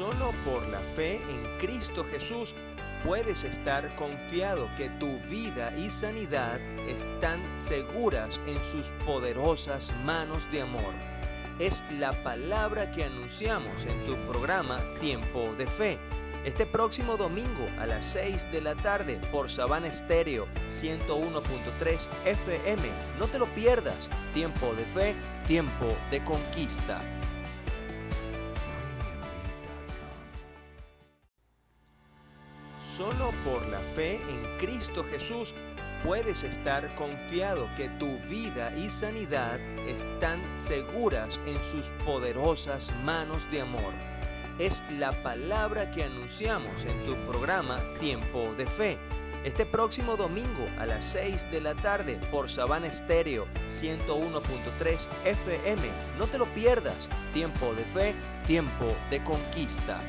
Solo por la fe en Cristo Jesús puedes estar confiado que tu vida y sanidad están seguras en sus poderosas manos de amor. Es la palabra que anunciamos en tu programa Tiempo de Fe. Este próximo domingo a las 6 de la tarde por Sabana Estéreo 101.3 FM. No te lo pierdas. Tiempo de fe, tiempo de conquista. Solo por la fe en Cristo Jesús puedes estar confiado que tu vida y sanidad están seguras en sus poderosas manos de amor. Es la palabra que anunciamos en tu programa Tiempo de Fe. Este próximo domingo a las 6 de la tarde por Sabana Estéreo 101.3 FM. No te lo pierdas. Tiempo de fe, tiempo de conquista.